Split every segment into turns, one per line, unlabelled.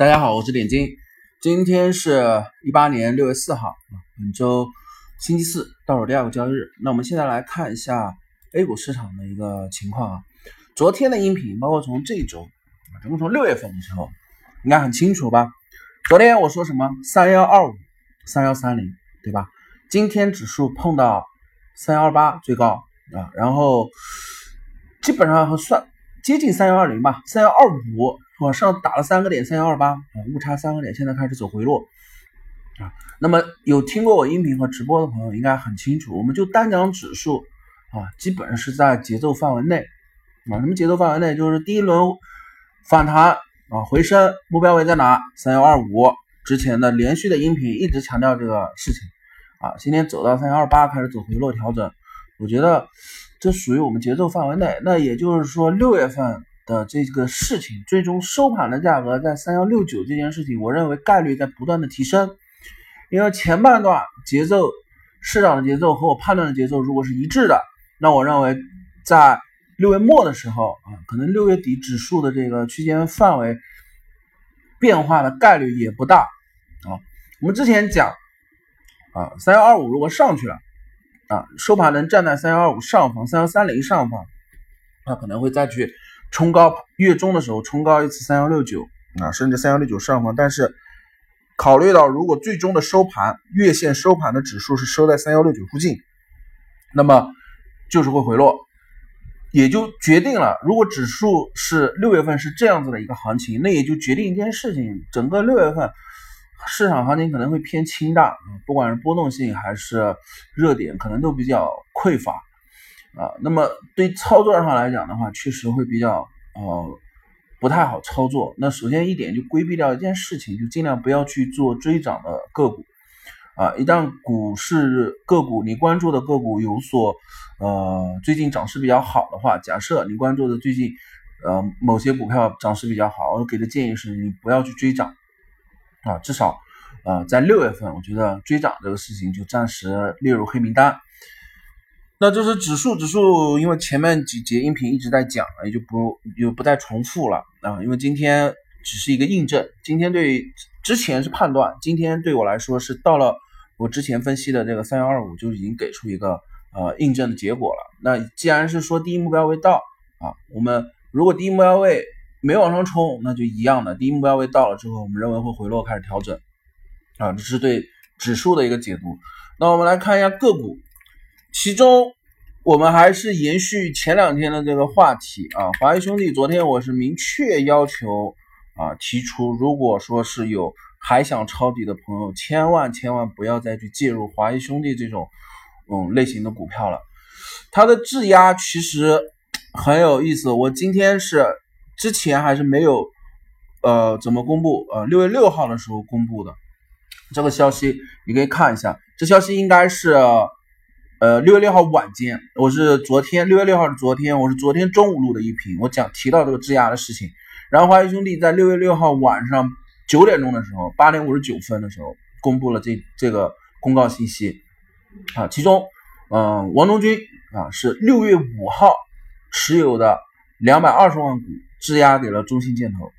大家好，我是点金，今天是一八年六月四号，本周星期四，倒数第二个交易日。那我们现在来看一下 A 股市场的一个情况啊。昨天的音频，包括从这一周，整个从六月份的时候，应该很清楚吧？昨天我说什么？三幺二五、三幺三零，对吧？今天指数碰到三幺二八最高啊，然后基本上算接近三幺二零吧，三幺二五。往上打了三个点，三幺二八啊，误差三个点，现在开始走回落啊。那么有听过我音频和直播的朋友应该很清楚，我们就单讲指数啊，基本是在节奏范围内啊。什么节奏范围内？就是第一轮反弹啊，回升目标位在哪？三幺二五。之前的连续的音频一直强调这个事情啊。今天走到三幺二八开始走回落调整，我觉得这属于我们节奏范围内。那也就是说六月份。的这个事情，最终收盘的价格在三幺六九这件事情，我认为概率在不断的提升，因为前半段节奏市场的节奏和我判断的节奏如果是一致的，那我认为在六月末的时候啊，可能六月底指数的这个区间范围变化的概率也不大啊。我们之前讲啊，三幺二五如果上去了啊，收盘能站在三幺二五上方，三幺三零上方，它可能会再去。冲高月中的时候冲高一次三幺六九啊，甚至三幺六九上方，但是考虑到如果最终的收盘月线收盘的指数是收在三幺六九附近，那么就是会回落，也就决定了，如果指数是六月份是这样子的一个行情，那也就决定一件事情，整个六月份市场行情可能会偏清淡，不管是波动性还是热点，可能都比较匮乏。啊，那么对操作上来讲的话，确实会比较呃不太好操作。那首先一点就规避掉一件事情，就尽量不要去做追涨的个股。啊，一旦股市个股你关注的个股有所呃最近涨势比较好的话，假设你关注的最近呃某些股票涨势比较好，我给的建议是你不要去追涨啊，至少呃在六月份，我觉得追涨这个事情就暂时列入黑名单。那这是指数，指数因为前面几节音频一直在讲，也就不就不再重复了啊。因为今天只是一个印证，今天对之前是判断，今天对我来说是到了我之前分析的这个三幺二五就已经给出一个呃印证的结果了。那既然是说第一目标位到啊，我们如果第一目标位没往上冲，那就一样的，第一目标位到了之后，我们认为会回落开始调整啊，这是对指数的一个解读。那我们来看一下个股。其中，我们还是延续前两天的这个话题啊。华谊兄弟昨天我是明确要求啊，提出如果说是有还想抄底的朋友，千万千万不要再去介入华谊兄弟这种嗯类型的股票了。它的质押其实很有意思。我今天是之前还是没有呃怎么公布呃六月六号的时候公布的这个消息，你可以看一下，这消息应该是。呃，六月六号晚间，我是昨天六月六号是昨天，我是昨天中午录的一屏，我讲提到这个质押的事情。然后华谊兄弟在六月六号晚上九点钟的时候，八点五十九分的时候公布了这这个公告信息啊，其中，嗯，王中军啊是六月五号持有的两百二十万股质押给了中信建投，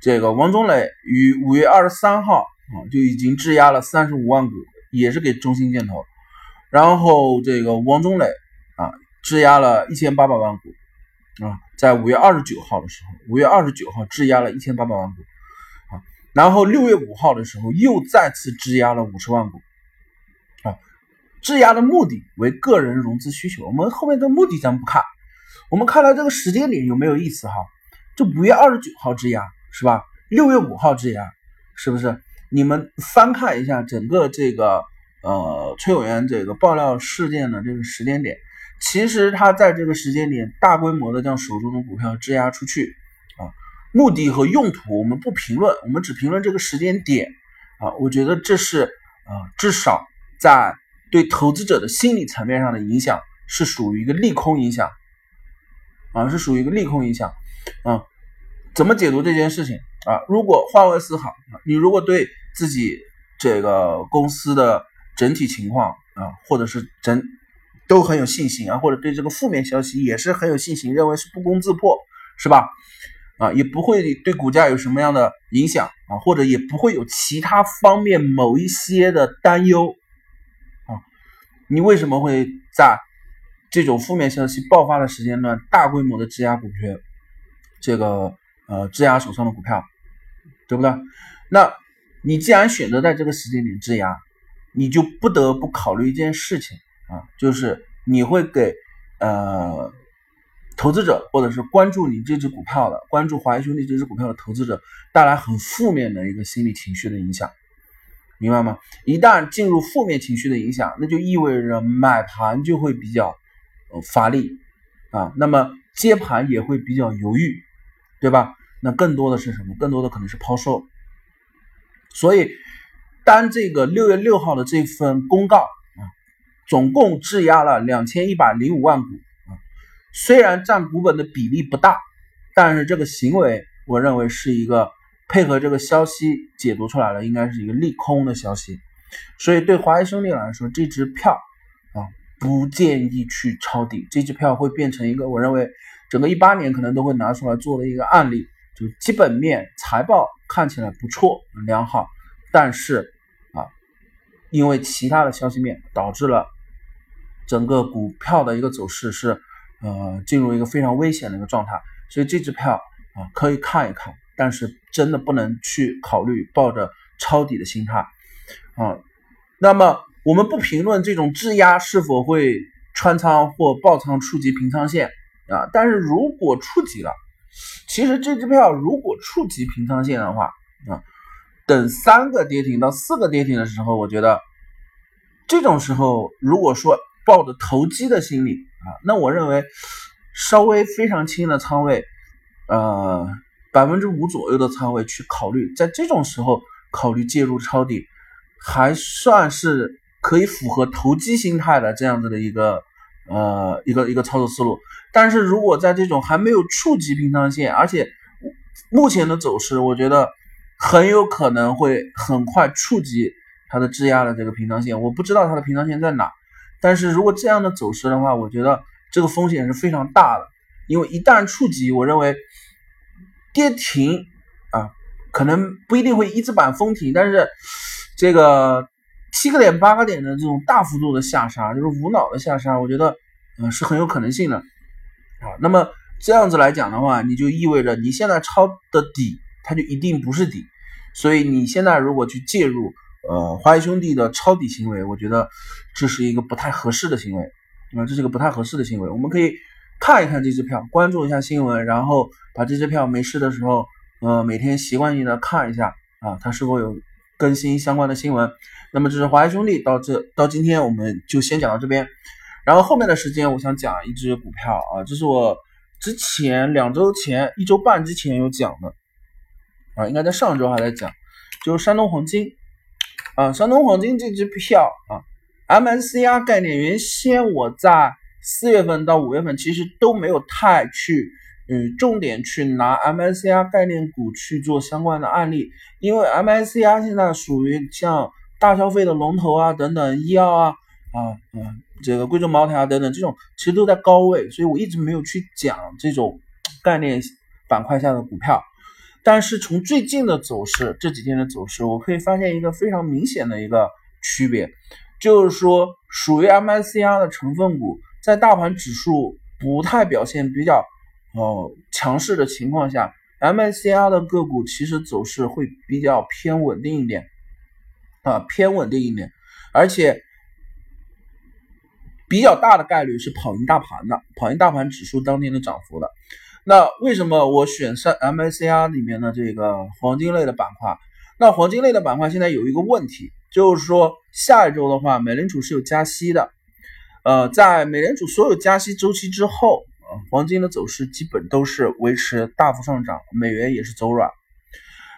这个王中磊于五月二十三号啊就已经质押了三十五万股，也是给中信建投。然后这个王中磊啊，质押了一千八百万股啊，在五月二十九号的时候，五月二十九号质押了一千八百万股啊，然后六月五号的时候又再次质押了五十万股啊，质押的目的为个人融资需求。我们后面的目的咱们不看，我们看到这个时间点有没有意思哈？这五月二十九号质押是吧？六月五号质押是不是？你们翻看一下整个这个。呃，崔永元这个爆料事件的这个时间点，其实他在这个时间点大规模的将手中的股票质押出去啊，目的和用途我们不评论，我们只评论这个时间点啊。我觉得这是啊，至少在对投资者的心理层面上的影响是属于一个利空影响啊，是属于一个利空影响啊。怎么解读这件事情啊？如果换位思考，你如果对自己这个公司的整体情况啊，或者是整都很有信心啊，或者对这个负面消息也是很有信心，认为是不攻自破，是吧？啊，也不会对股价有什么样的影响啊，或者也不会有其他方面某一些的担忧啊。你为什么会在这种负面消息爆发的时间段，大规模的质押股权，这个呃质押手上的股票，对不对？那你既然选择在这个时间点质押，你就不得不考虑一件事情啊，就是你会给呃。投资者或者是关注你这只股票的，关注华谊兄弟这只股票的投资者，带来很负面的一个心理情绪的影响，明白吗？一旦进入负面情绪的影响，那就意味着买盘就会比较呃乏力啊，那么接盘也会比较犹豫，对吧？那更多的是什么？更多的可能是抛售。所以，当这个六月六号的这份公告啊，总共质押了两千一百零五万股啊。虽然占股本的比例不大，但是这个行为，我认为是一个配合这个消息解读出来了，应该是一个利空的消息。所以对华谊兄弟来说，这支票啊，不建议去抄底。这支票会变成一个，我认为整个一八年可能都会拿出来做的一个案例，就基本面财报看起来不错良好，但是啊，因为其他的消息面导致了整个股票的一个走势是。呃，进入一个非常危险的一个状态，所以这支票啊可以看一看，但是真的不能去考虑抱着抄底的心态啊。那么我们不评论这种质押是否会穿仓或爆仓触及平仓线啊，但是如果触及了，其实这支票如果触及平仓线的话啊，等三个跌停到四个跌停的时候，我觉得这种时候如果说抱着投机的心理。啊，那我认为稍微非常轻的仓位，呃，百分之五左右的仓位去考虑，在这种时候考虑介入抄底，还算是可以符合投机心态的这样子的一个呃一个一个操作思路。但是如果在这种还没有触及平仓线，而且目前的走势，我觉得很有可能会很快触及它的质押的这个平仓线，我不知道它的平仓线在哪。但是如果这样的走势的话，我觉得这个风险是非常大的，因为一旦触及，我认为跌停啊，可能不一定会一字板封停，但是这个七个点、八个点的这种大幅度的下杀，就是无脑的下杀，我觉得嗯是很有可能性的啊。那么这样子来讲的话，你就意味着你现在抄的底，它就一定不是底，所以你现在如果去介入。呃，华谊兄弟的抄底行为，我觉得这是一个不太合适的行为，啊，这是个不太合适的行为。我们可以看一看这支票，关注一下新闻，然后把这支票没事的时候，呃，每天习惯性的看一下啊，它是否有更新相关的新闻。那么这是华谊兄弟，到这到今天我们就先讲到这边，然后后面的时间我想讲一只股票啊，这是我之前两周前、一周半之前有讲的啊，应该在上周还在讲，就是山东黄金。啊，山东黄金这支票啊，MSCI 概念，原先我在四月份到五月份其实都没有太去，嗯，重点去拿 MSCI 概念股去做相关的案例，因为 MSCI 现在属于像大消费的龙头啊，等等，医药啊，啊，嗯，这个贵州茅台啊等等这种，其实都在高位，所以我一直没有去讲这种概念板块下的股票。但是从最近的走势，这几天的走势，我可以发现一个非常明显的一个区别，就是说，属于 MSCI 的成分股，在大盘指数不太表现比较呃强势的情况下，MACR 的个股其实走势会比较偏稳定一点，啊，偏稳定一点，而且比较大的概率是跑赢大盘的，跑赢大盘指数当天的涨幅的。那为什么我选上 MACR 里面的这个黄金类的板块？那黄金类的板块现在有一个问题，就是说下一周的话，美联储是有加息的。呃，在美联储所有加息周期之后，黄金的走势基本都是维持大幅上涨，美元也是走软。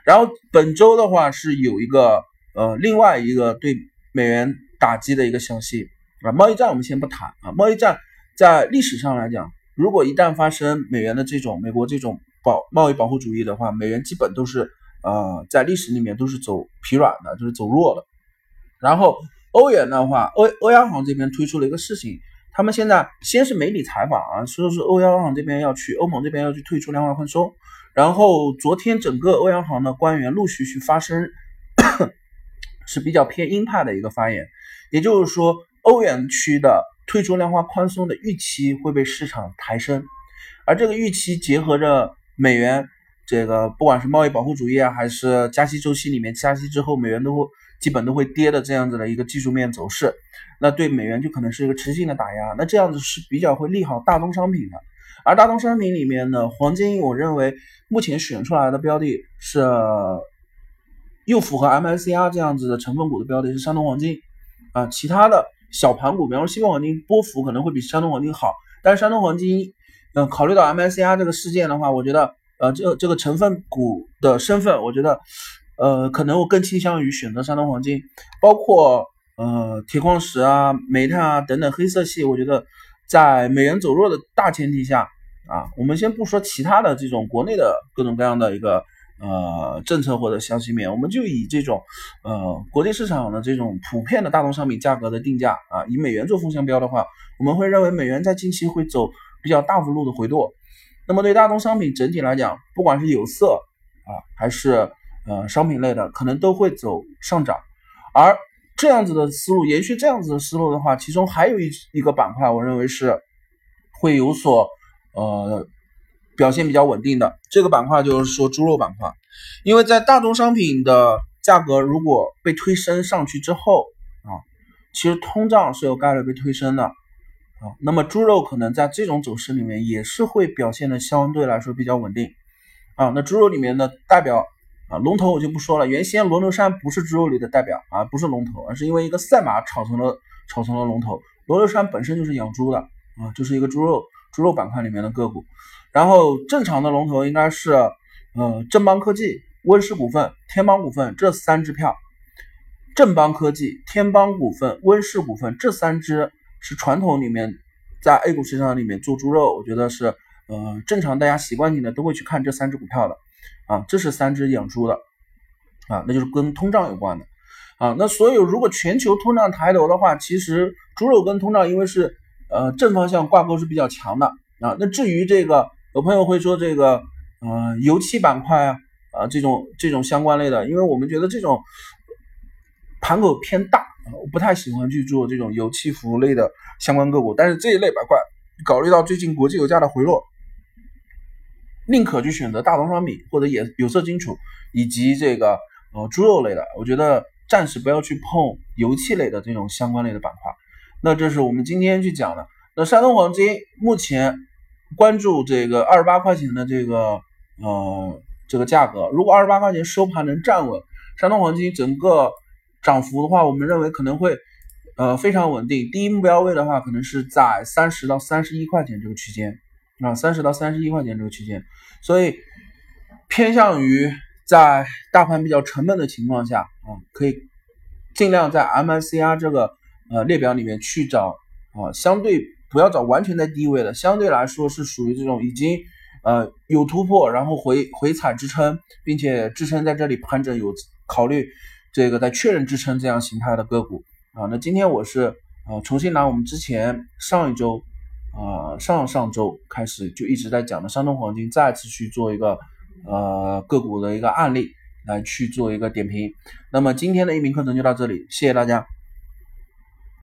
然后本周的话是有一个呃另外一个对美元打击的一个消息啊，贸易战我们先不谈啊，贸易战在历史上来讲。如果一旦发生美元的这种美国这种保贸易保护主义的话，美元基本都是呃在历史里面都是走疲软的，就是走弱的。然后欧元的话，欧欧央行这边推出了一个事情，他们现在先是媒体采访啊，说是欧央行这边要去欧盟这边要去退出量化宽松，然后昨天整个欧央行的官员陆续去发声，是比较偏鹰派的一个发言，也就是说，欧元区的退出量化宽松的预期会被市场抬升，而这个预期结合着美元这个不管是贸易保护主义啊，还是加息周期里面加息之后美元都会基本都会跌的这样子的一个技术面走势，那对美元就可能是一个持续性的打压，那这样子是比较会利好大宗商品的。而大宗商品里面呢，黄金，我认为目前选出来的标的是又符合 MSCI 这样子的成分股的标的是山东黄金啊，其他的小盘股，比方说西方黄金波幅可能会比山东黄金好，但是山东黄金，嗯，考虑到 MSCI 这个事件的话，我觉得呃，这这个成分股的身份，我觉得呃，可能我更倾向于选择山东黄金，包括呃铁矿石啊、煤炭啊等等黑色系，我觉得。在美元走弱的大前提下啊，我们先不说其他的这种国内的各种各样的一个呃政策或者消息面，我们就以这种呃国际市场的这种普遍的大宗商品价格的定价啊，以美元做风向标的话，我们会认为美元在近期会走比较大幅度的回落。那么对大宗商品整体来讲，不管是有色啊还是呃商品类的，可能都会走上涨，而。这样子的思路，延续这样子的思路的话，其中还有一一个板块，我认为是会有所呃表现比较稳定的。这个板块就是说猪肉板块，因为在大宗商品的价格如果被推升上去之后啊，其实通胀是有概率被推升的啊。那么猪肉可能在这种走势里面也是会表现的相对来说比较稳定啊。那猪肉里面的代表。啊，龙头我就不说了。原先罗牛山不是猪肉里的代表啊，不是龙头，而是因为一个赛马炒成了炒成了龙头。罗牛山本身就是养猪的啊，就是一个猪肉猪肉板块里面的个股。然后正常的龙头应该是呃正邦科技、温氏股份、天邦股份这三支票。正邦科技、天邦股份、温氏股份这三支是传统里面在 A 股市场里面做猪肉，我觉得是呃正常大家习惯性的都会去看这三只股票的。啊，这是三只养猪的，啊，那就是跟通胀有关的，啊，那所有如果全球通胀抬头的话，其实猪肉跟通胀因为是呃正方向挂钩是比较强的，啊，那至于这个有朋友会说这个呃油气板块啊，啊这种这种相关类的，因为我们觉得这种盘口偏大，我不太喜欢去做这种油气服务类的相关个股，但是这一类板块考虑到最近国际油价的回落。宁可去选择大宗商品或者有有色金属以及这个呃猪肉类的，我觉得暂时不要去碰油气类的这种相关类的板块。那这是我们今天去讲的。那山东黄金目前关注这个二十八块钱的这个呃这个价格，如果二十八块钱收盘能站稳，山东黄金整个涨幅的话，我们认为可能会呃非常稳定。第一目标位的话，可能是在三十到三十一块钱这个区间。啊，三十到三十一块钱这个区间，所以偏向于在大盘比较沉闷的情况下啊，可以尽量在 MSCI 这个呃列表里面去找啊，相对不要找完全在低位的，相对来说是属于这种已经呃有突破，然后回回踩支撑，并且支撑在这里盘整，有考虑这个在确认支撑这样形态的个股啊。那今天我是啊重新拿我们之前上一周。啊，上上周开始就一直在讲的山东黄金，再次去做一个呃个股的一个案例来去做一个点评。那么今天的一名课程就到这里，谢谢大家。